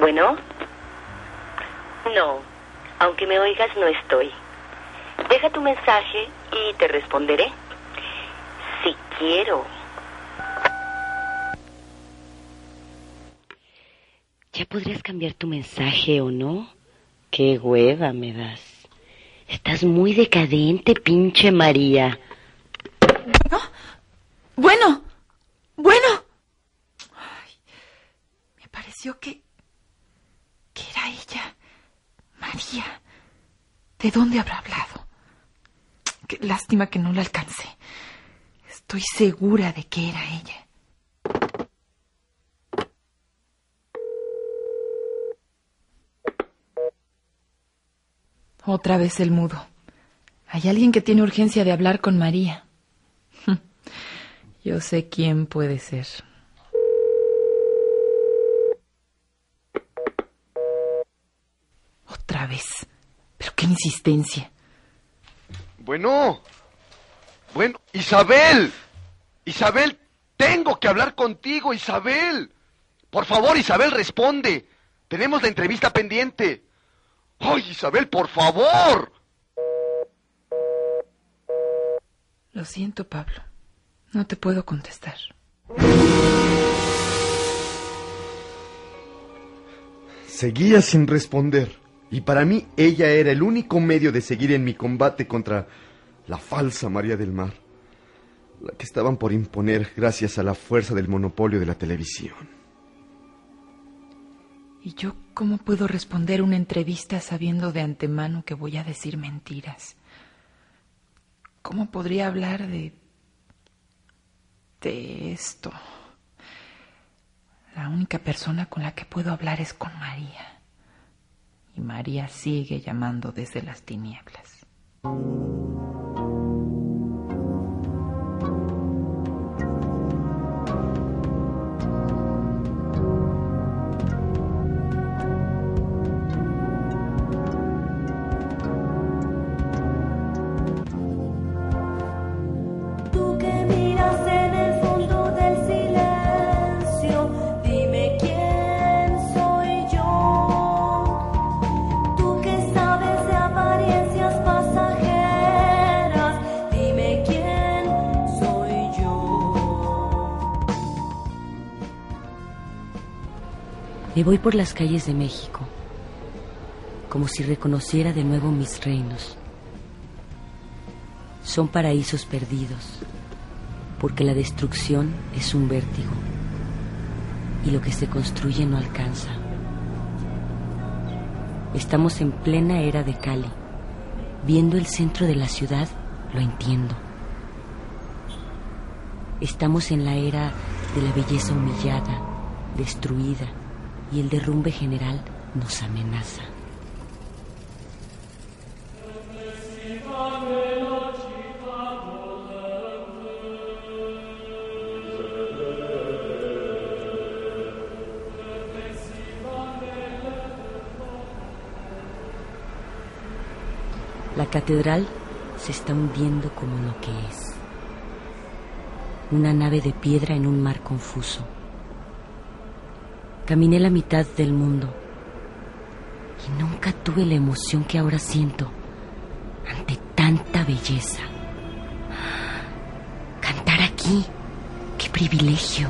Bueno. No, aunque me oigas no estoy. Deja tu mensaje y te responderé. Si quiero. ¿Ya podrías cambiar tu mensaje o no? Qué hueva me das. Estás muy decadente, pinche María. Bueno, bueno. Ay, me pareció que era ella. María. ¿De dónde habrá hablado? Qué lástima que no la alcancé. Estoy segura de que era ella. Otra vez el mudo. Hay alguien que tiene urgencia de hablar con María. Yo sé quién puede ser. Otra vez. Pero qué insistencia. Bueno. Bueno, Isabel. Isabel, tengo que hablar contigo, Isabel. Por favor, Isabel, responde. Tenemos la entrevista pendiente. ¡Ay, Isabel, por favor! Lo siento, Pablo. No te puedo contestar. Seguía sin responder. Y para mí ella era el único medio de seguir en mi combate contra la falsa María del Mar. La que estaban por imponer gracias a la fuerza del monopolio de la televisión. ¿Y yo cómo puedo responder una entrevista sabiendo de antemano que voy a decir mentiras? ¿Cómo podría hablar de... de esto? La única persona con la que puedo hablar es con María. Y María sigue llamando desde las tinieblas. Me voy por las calles de México, como si reconociera de nuevo mis reinos. Son paraísos perdidos, porque la destrucción es un vértigo y lo que se construye no alcanza. Estamos en plena era de Cali. Viendo el centro de la ciudad, lo entiendo. Estamos en la era de la belleza humillada, destruida, y el derrumbe general nos amenaza. La catedral se está hundiendo como lo que es. Una nave de piedra en un mar confuso. Caminé la mitad del mundo y nunca tuve la emoción que ahora siento ante tanta belleza. Cantar aquí, qué privilegio.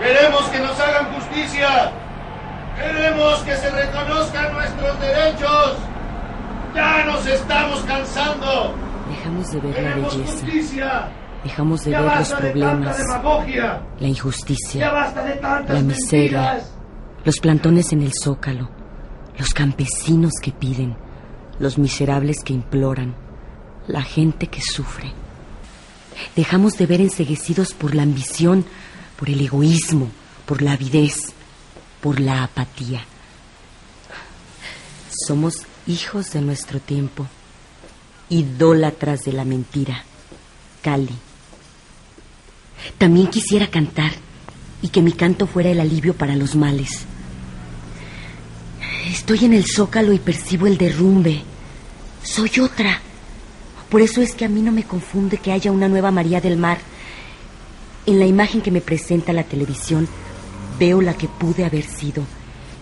Queremos que nos hagan justicia. Queremos que se reconozcan nuestros derechos. Ya nos estamos cansando. Dejamos de ver la Queremos belleza. justicia. Dejamos de ¡Ya ver los problemas, la ¡Ya injusticia, la miseria, mentiras! los plantones en el zócalo, los campesinos que piden, los miserables que imploran, la gente que sufre. Dejamos de ver enseguecidos por la ambición, por el egoísmo, por la avidez, por la apatía. Somos hijos de nuestro tiempo, idólatras de la mentira. Cali. También quisiera cantar y que mi canto fuera el alivio para los males. Estoy en el zócalo y percibo el derrumbe. Soy otra. Por eso es que a mí no me confunde que haya una nueva María del Mar. En la imagen que me presenta la televisión veo la que pude haber sido,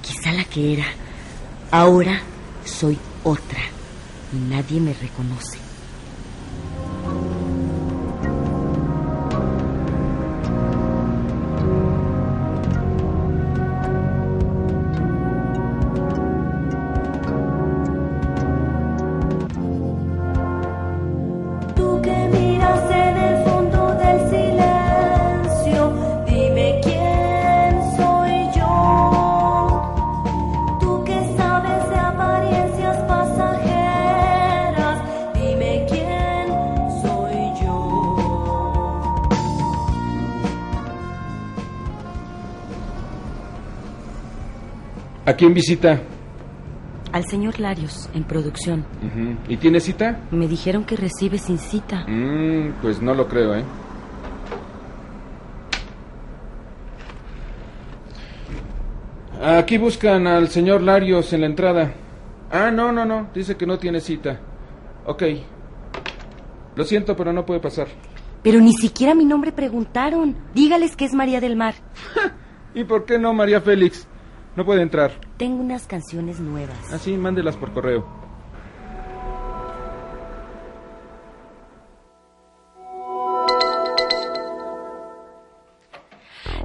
quizá la que era. Ahora soy otra y nadie me reconoce. ¿A quién visita? Al señor Larios, en producción. ¿Y tiene cita? Me dijeron que recibe sin cita. Mm, pues no lo creo, ¿eh? Aquí buscan al señor Larios en la entrada. Ah, no, no, no. Dice que no tiene cita. Ok. Lo siento, pero no puede pasar. Pero ni siquiera mi nombre preguntaron. Dígales que es María del Mar. ¿Y por qué no, María Félix? No puede entrar. Tengo unas canciones nuevas. Así, mándelas por correo.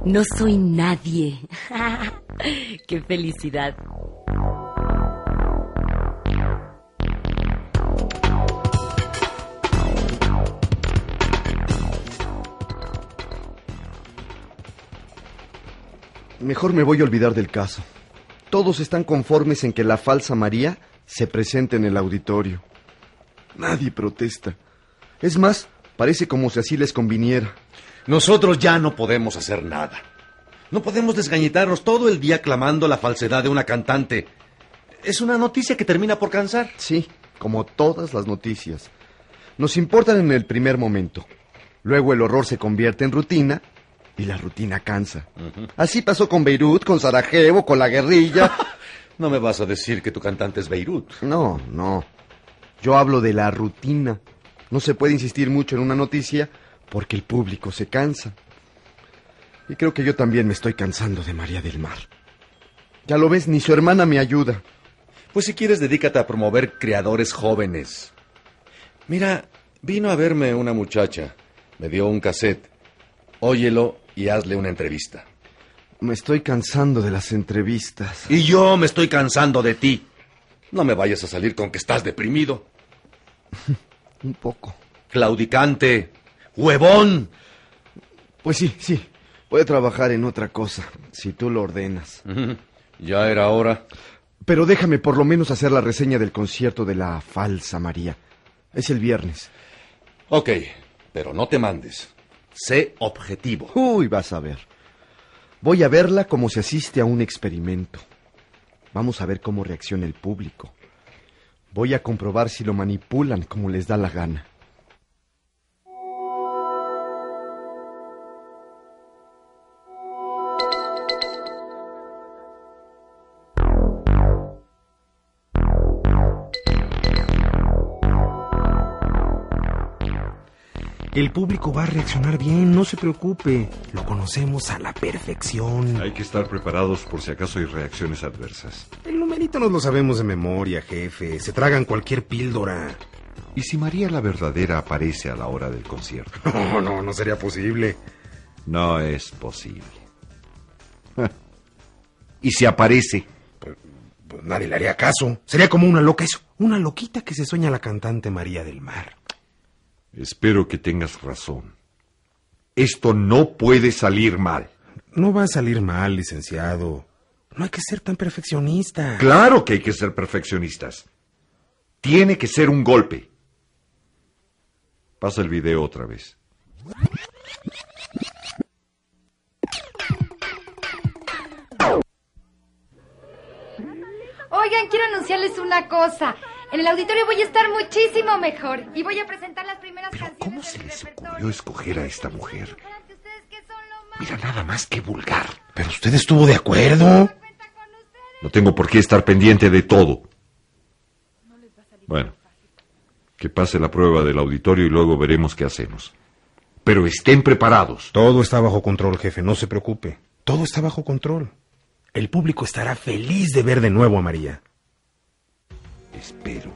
No soy nadie. Qué felicidad. Mejor me voy a olvidar del caso. Todos están conformes en que la falsa María se presente en el auditorio. Nadie protesta. Es más, parece como si así les conviniera. Nosotros ya no podemos hacer nada. No podemos desgañitarnos todo el día clamando la falsedad de una cantante. Es una noticia que termina por cansar. Sí, como todas las noticias. Nos importan en el primer momento. Luego el horror se convierte en rutina y la rutina cansa. Así pasó con Beirut, con Sarajevo, con la guerrilla. No me vas a decir que tu cantante es Beirut. No, no. Yo hablo de la rutina. No se puede insistir mucho en una noticia porque el público se cansa. Y creo que yo también me estoy cansando de María del Mar. Ya lo ves, ni su hermana me ayuda. Pues si quieres, dedícate a promover creadores jóvenes. Mira, vino a verme una muchacha. Me dio un cassette. Óyelo y hazle una entrevista. Me estoy cansando de las entrevistas. Y yo me estoy cansando de ti. No me vayas a salir con que estás deprimido. Un poco. Claudicante. Huevón. Pues sí, sí. Voy a trabajar en otra cosa, si tú lo ordenas. Ya era hora. Pero déjame por lo menos hacer la reseña del concierto de la falsa María. Es el viernes. Ok, pero no te mandes. Sé objetivo. Uy, vas a ver. Voy a verla como se asiste a un experimento. Vamos a ver cómo reacciona el público. Voy a comprobar si lo manipulan como les da la gana. El público va a reaccionar bien, no se preocupe. Lo conocemos a la perfección. Hay que estar preparados por si acaso hay reacciones adversas. El numerito nos lo sabemos de memoria, jefe. Se tragan cualquier píldora. ¿Y si María la verdadera aparece a la hora del concierto? No, no, no sería posible. No es posible. ¿Y si aparece? Pues nadie le haría caso. Sería como una loca eso. Una loquita que se sueña la cantante María del Mar. Espero que tengas razón. Esto no puede salir mal. No va a salir mal, licenciado. No hay que ser tan perfeccionista. Claro que hay que ser perfeccionistas. Tiene que ser un golpe. Pasa el video otra vez. Oigan, quiero anunciarles una cosa. En el auditorio voy a estar muchísimo mejor y voy a presentar las primeras canciones ¿Cómo se del les repertorio. ocurrió escoger a esta mujer? Mira, nada más que vulgar. Pero usted estuvo de acuerdo. No tengo por qué estar pendiente de todo. Bueno, que pase la prueba del auditorio y luego veremos qué hacemos. Pero estén preparados. Todo está bajo control, jefe, no se preocupe. Todo está bajo control. El público estará feliz de ver de nuevo a María. Espero.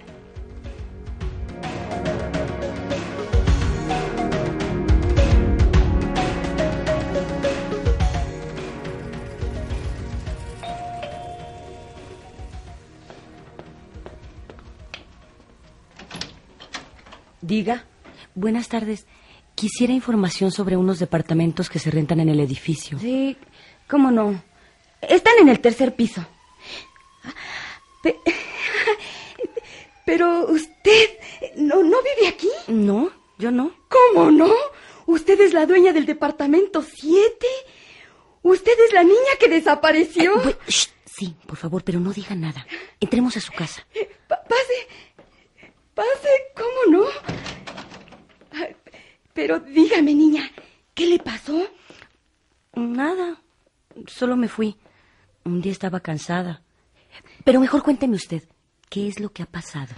Diga. Buenas tardes. Quisiera información sobre unos departamentos que se rentan en el edificio. Sí, cómo no. Están en el tercer piso. Pe- Pero usted no, no vive aquí. No, yo no. ¿Cómo no? ¿Usted es la dueña del departamento 7? ¿Usted es la niña que desapareció? Shh, sí, por favor, pero no diga nada. Entremos a su casa. Pa- pase, pase, ¿cómo no? Pero dígame, niña, ¿qué le pasó? Nada. Solo me fui. Un día estaba cansada. Pero mejor cuénteme usted. ¿Qué es lo que ha pasado?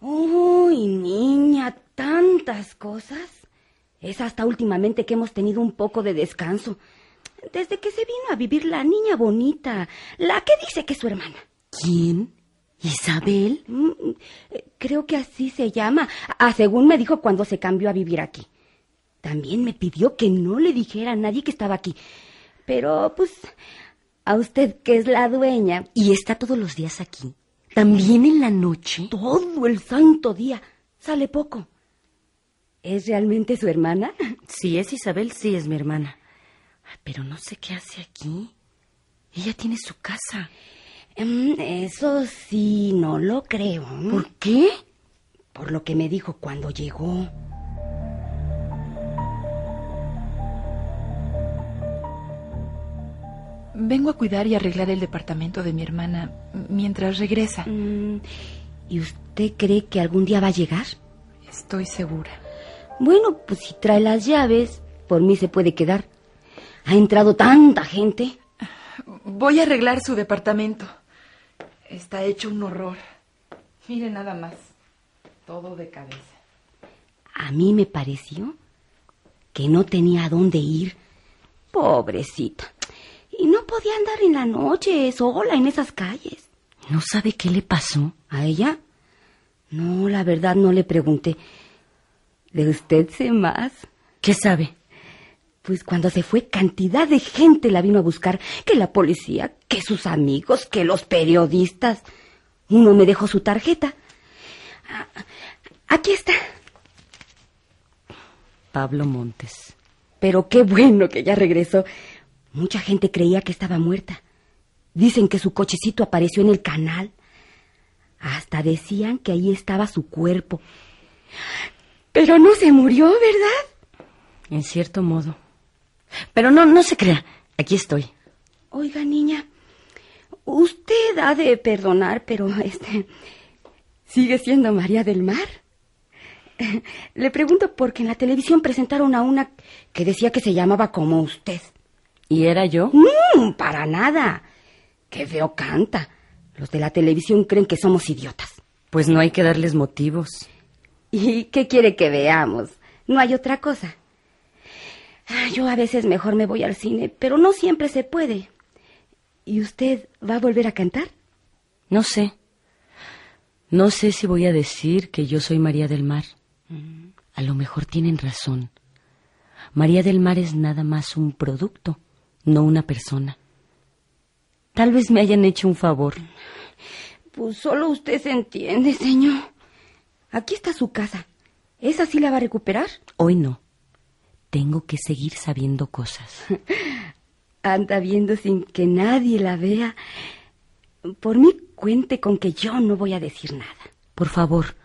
Uy, niña, tantas cosas. Es hasta últimamente que hemos tenido un poco de descanso. Desde que se vino a vivir la niña bonita, la que dice que es su hermana. ¿Quién? ¿Isabel? Mm, eh, Creo que así se llama. Ah, según me dijo cuando se cambió a vivir aquí. También me pidió que no le dijera a nadie que estaba aquí. Pero, pues, a usted que es la dueña, ¿Y está todos los días aquí? ¿También en la noche? todo el santo día, sale poco. ¿Es realmente su hermana? Si es Isabel, sí es mi hermana. Pero no sé qué hace aquí. Ella tiene su casa. Mm, Eso sí, no lo creo. ¿Por qué? Por lo que me dijo cuando llegó. Vengo a cuidar y arreglar el departamento de mi hermana mientras regresa. Mm, ¿Y usted cree que algún día va a llegar? Estoy segura. Bueno, pues si trae las llaves, por mí se puede quedar. Ha entrado tanta gente. Voy a arreglar su departamento. Está hecho un horror. Mire nada más. Todo de cabeza. A mí me pareció que no tenía a dónde ir. Pobrecita. Y no podía andar en la noche sola en esas calles. ¿No sabe qué le pasó? ¿A ella? No, la verdad no le pregunté. ¿De usted sé más? ¿Qué sabe? Pues cuando se fue, cantidad de gente la vino a buscar. Que la policía, que sus amigos, que los periodistas. Uno me dejó su tarjeta. Ah, Aquí está. Pablo Montes. Pero qué bueno que ya regresó. Mucha gente creía que estaba muerta. Dicen que su cochecito apareció en el canal. Hasta decían que ahí estaba su cuerpo. Pero no se murió, ¿verdad? En cierto modo. Pero no, no se crea. Aquí estoy. Oiga, niña, usted ha de perdonar, pero este sigue siendo María del Mar. Le pregunto porque en la televisión presentaron a una que decía que se llamaba como usted. ¿Y era yo? Mm, para nada. Qué feo canta. Los de la televisión creen que somos idiotas. Pues no hay que darles motivos. ¿Y qué quiere que veamos? No hay otra cosa. Ah, Yo a veces mejor me voy al cine, pero no siempre se puede. ¿Y usted va a volver a cantar? No sé. No sé si voy a decir que yo soy María del Mar. A lo mejor tienen razón. María del Mar es nada más un producto, no una persona. Tal vez me hayan hecho un favor. Pues solo usted se entiende, señor. Aquí está su casa. ¿Esa sí la va a recuperar? Hoy no. tengo que seguir sabiendo cosas. Anda viendo sin que nadie la vea. Por mí cuente con que yo no voy a decir nada. Por favor,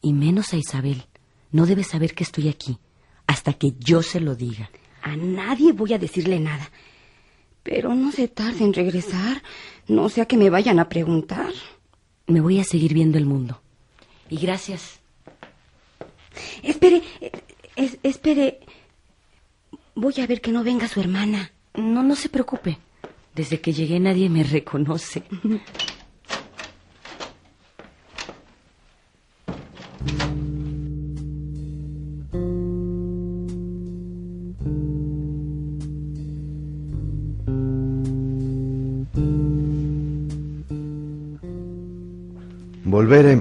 y menos a Isabel. No debe saber que estoy aquí, hasta que yo se lo diga. A nadie voy a decirle nada. Pero no se tarde en regresar, no sea que me vayan a preguntar. Me voy a seguir viendo el mundo. Y gracias. Espere, es- espere. Voy a ver que no venga su hermana. No, no se preocupe. Desde que llegué nadie me reconoce.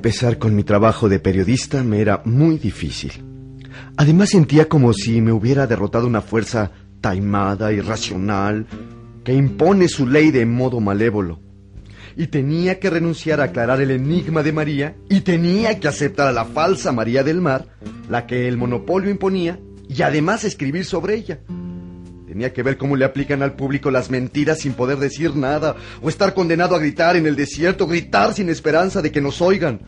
empezar con mi trabajo de periodista me era muy difícil. Además sentía como si me hubiera derrotado una fuerza taimada, irracional, que impone su ley de modo malévolo. Y tenía que renunciar a aclarar el enigma de María y tenía que aceptar a la falsa María del Mar, la que el monopolio imponía, y además escribir sobre ella. Tenía que ver cómo le aplican al público las mentiras sin poder decir nada, o estar condenado a gritar en el desierto, gritar sin esperanza de que nos oigan,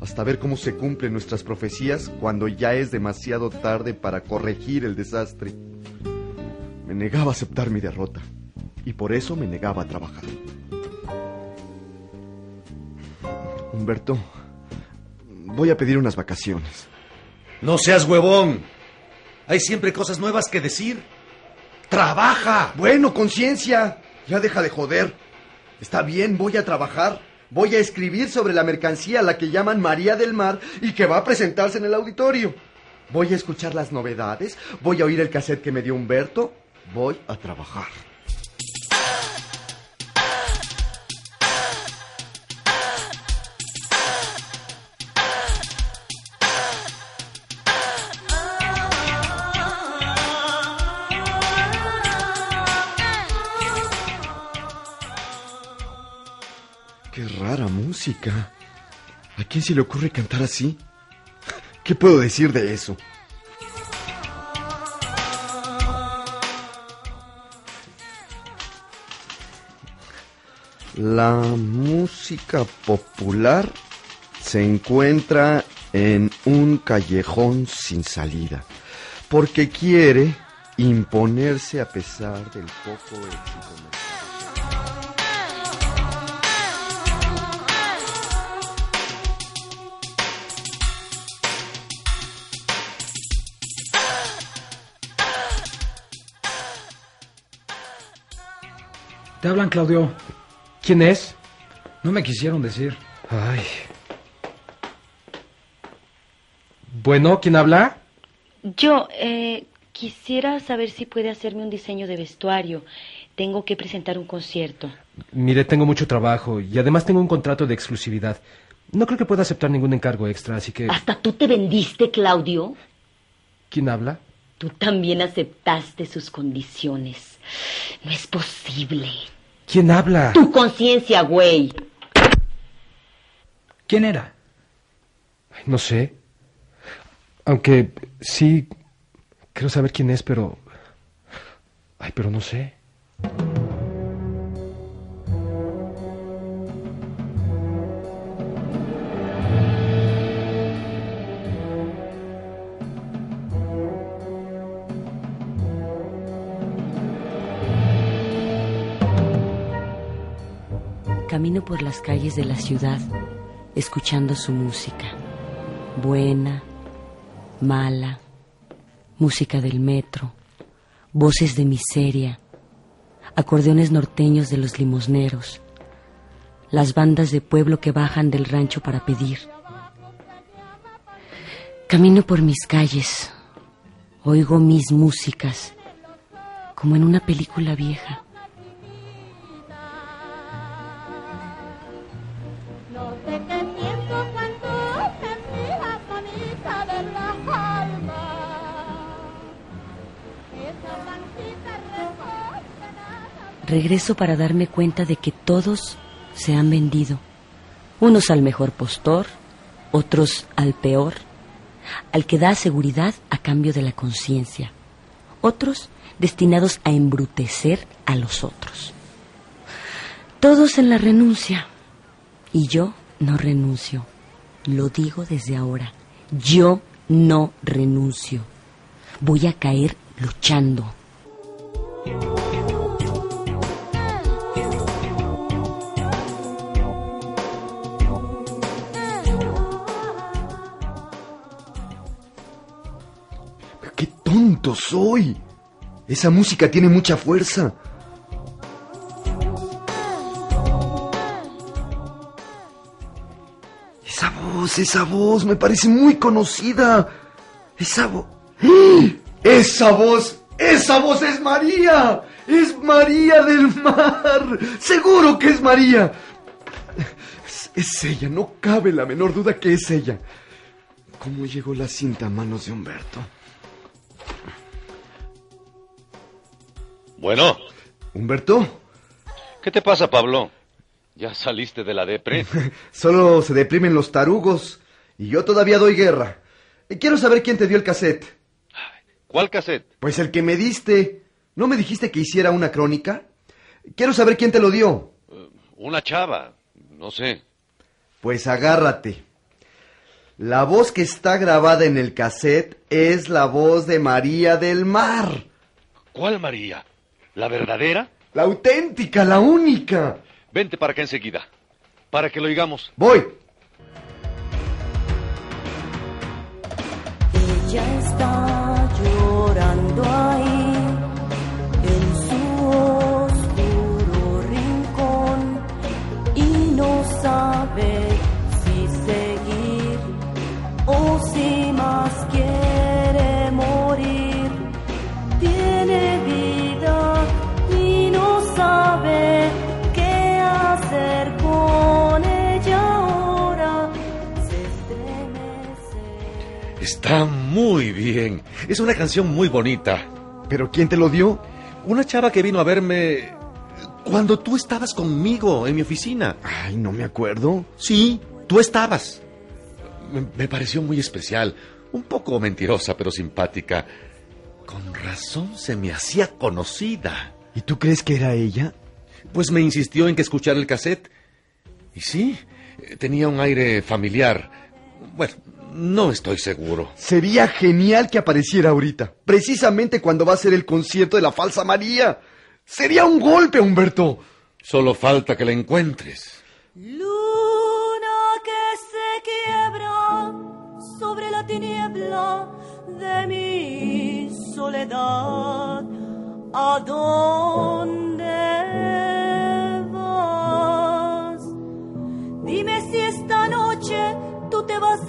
hasta ver cómo se cumplen nuestras profecías cuando ya es demasiado tarde para corregir el desastre. Me negaba a aceptar mi derrota, y por eso me negaba a trabajar. Humberto, voy a pedir unas vacaciones. No seas huevón. Hay siempre cosas nuevas que decir. ¡Trabaja! Bueno, conciencia. Ya deja de joder. Está bien, voy a trabajar. Voy a escribir sobre la mercancía a la que llaman María del Mar y que va a presentarse en el auditorio. Voy a escuchar las novedades. Voy a oír el cassette que me dio Humberto. Voy a trabajar. ¿A quién se le ocurre cantar así? ¿Qué puedo decir de eso? La música popular se encuentra en un callejón sin salida, porque quiere imponerse a pesar del poco éxito. Te hablan, Claudio. ¿Quién es? No me quisieron decir. Ay. Bueno, ¿quién habla? Yo eh, quisiera saber si puede hacerme un diseño de vestuario. Tengo que presentar un concierto. Mire, tengo mucho trabajo y además tengo un contrato de exclusividad. No creo que pueda aceptar ningún encargo extra, así que... ¿Hasta tú te vendiste, Claudio? ¿Quién habla? Tú también aceptaste sus condiciones. No es posible. ¿Quién habla? Tu conciencia, güey. ¿Quién era? No sé. Aunque sí, quiero saber quién es, pero... Ay, pero no sé. Las calles de la ciudad, escuchando su música. Buena, mala, música del metro, voces de miseria, acordeones norteños de los limosneros, las bandas de pueblo que bajan del rancho para pedir. Camino por mis calles, oigo mis músicas, como en una película vieja. Regreso para darme cuenta de que todos se han vendido. Unos al mejor postor, otros al peor, al que da seguridad a cambio de la conciencia, otros destinados a embrutecer a los otros. Todos en la renuncia. Y yo no renuncio. Lo digo desde ahora. Yo no renuncio. Voy a caer luchando. Soy! Esa música tiene mucha fuerza. Esa voz, esa voz, me parece muy conocida. Esa voz... ¡Esa voz! ¡Esa voz es María! ¡Es María del Mar! ¡Seguro que es María! Es, es ella, no cabe la menor duda que es ella. ¿Cómo llegó la cinta a manos de Humberto? Bueno, ¿Humberto? ¿qué te pasa, Pablo? ¿Ya saliste de la depre? Solo se deprimen los tarugos y yo todavía doy guerra. Y quiero saber quién te dio el cassette. ¿Cuál cassette? Pues el que me diste. ¿No me dijiste que hiciera una crónica? Quiero saber quién te lo dio. Una chava, no sé. Pues agárrate. La voz que está grabada en el cassette es la voz de María del Mar. ¿Cuál María? ¿La verdadera? La auténtica, la única. Vente para acá enseguida, para que lo oigamos. Voy. Ella está llorando Es una canción muy bonita. ¿Pero quién te lo dio? Una chava que vino a verme cuando tú estabas conmigo en mi oficina. Ay, no me acuerdo. Sí, tú estabas. Me, me pareció muy especial. Un poco mentirosa, pero simpática. Con razón se me hacía conocida. ¿Y tú crees que era ella? Pues me insistió en que escuchara el cassette. Y sí, tenía un aire familiar. Bueno, no estoy seguro. Sería genial que apareciera ahorita, precisamente cuando va a ser el concierto de la falsa María. Sería un golpe, Humberto. Solo falta que la encuentres. Luna que se quiebra sobre la tiniebla de mi soledad. ¿A dónde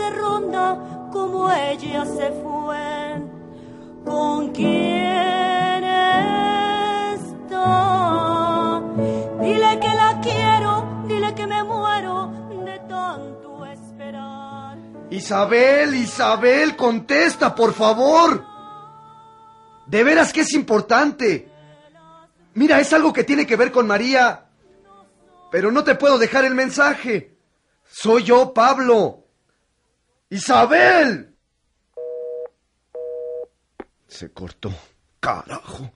ronda como ella se fue. ¿Con quién está? Dile que la quiero, dile que me muero de tanto esperar. Isabel, Isabel, contesta, por favor. De veras que es importante. Mira, es algo que tiene que ver con María. Pero no te puedo dejar el mensaje. Soy yo, Pablo. Isabel. Se cortó. Carajo.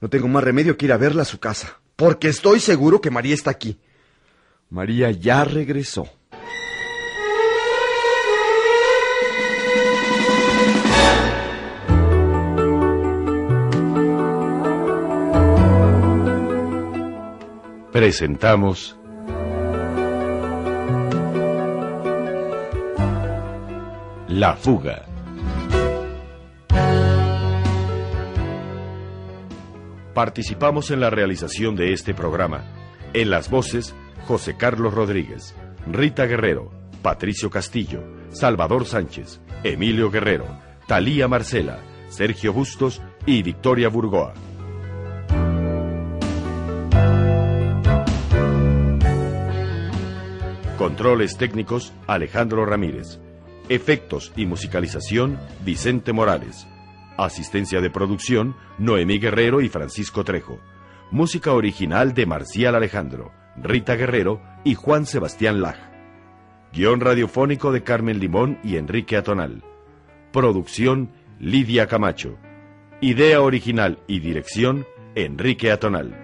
No tengo más remedio que ir a verla a su casa. Porque estoy seguro que María está aquí. María ya regresó. Presentamos La fuga. Participamos en la realización de este programa. En las voces, José Carlos Rodríguez, Rita Guerrero, Patricio Castillo, Salvador Sánchez, Emilio Guerrero, Talía Marcela, Sergio Bustos y Victoria Burgoa. Controles técnicos, Alejandro Ramírez. Efectos y musicalización, Vicente Morales. Asistencia de producción, Noemí Guerrero y Francisco Trejo. Música original de Marcial Alejandro, Rita Guerrero y Juan Sebastián Laj. Guión radiofónico de Carmen Limón y Enrique Atonal. Producción, Lidia Camacho. Idea original y dirección, Enrique Atonal.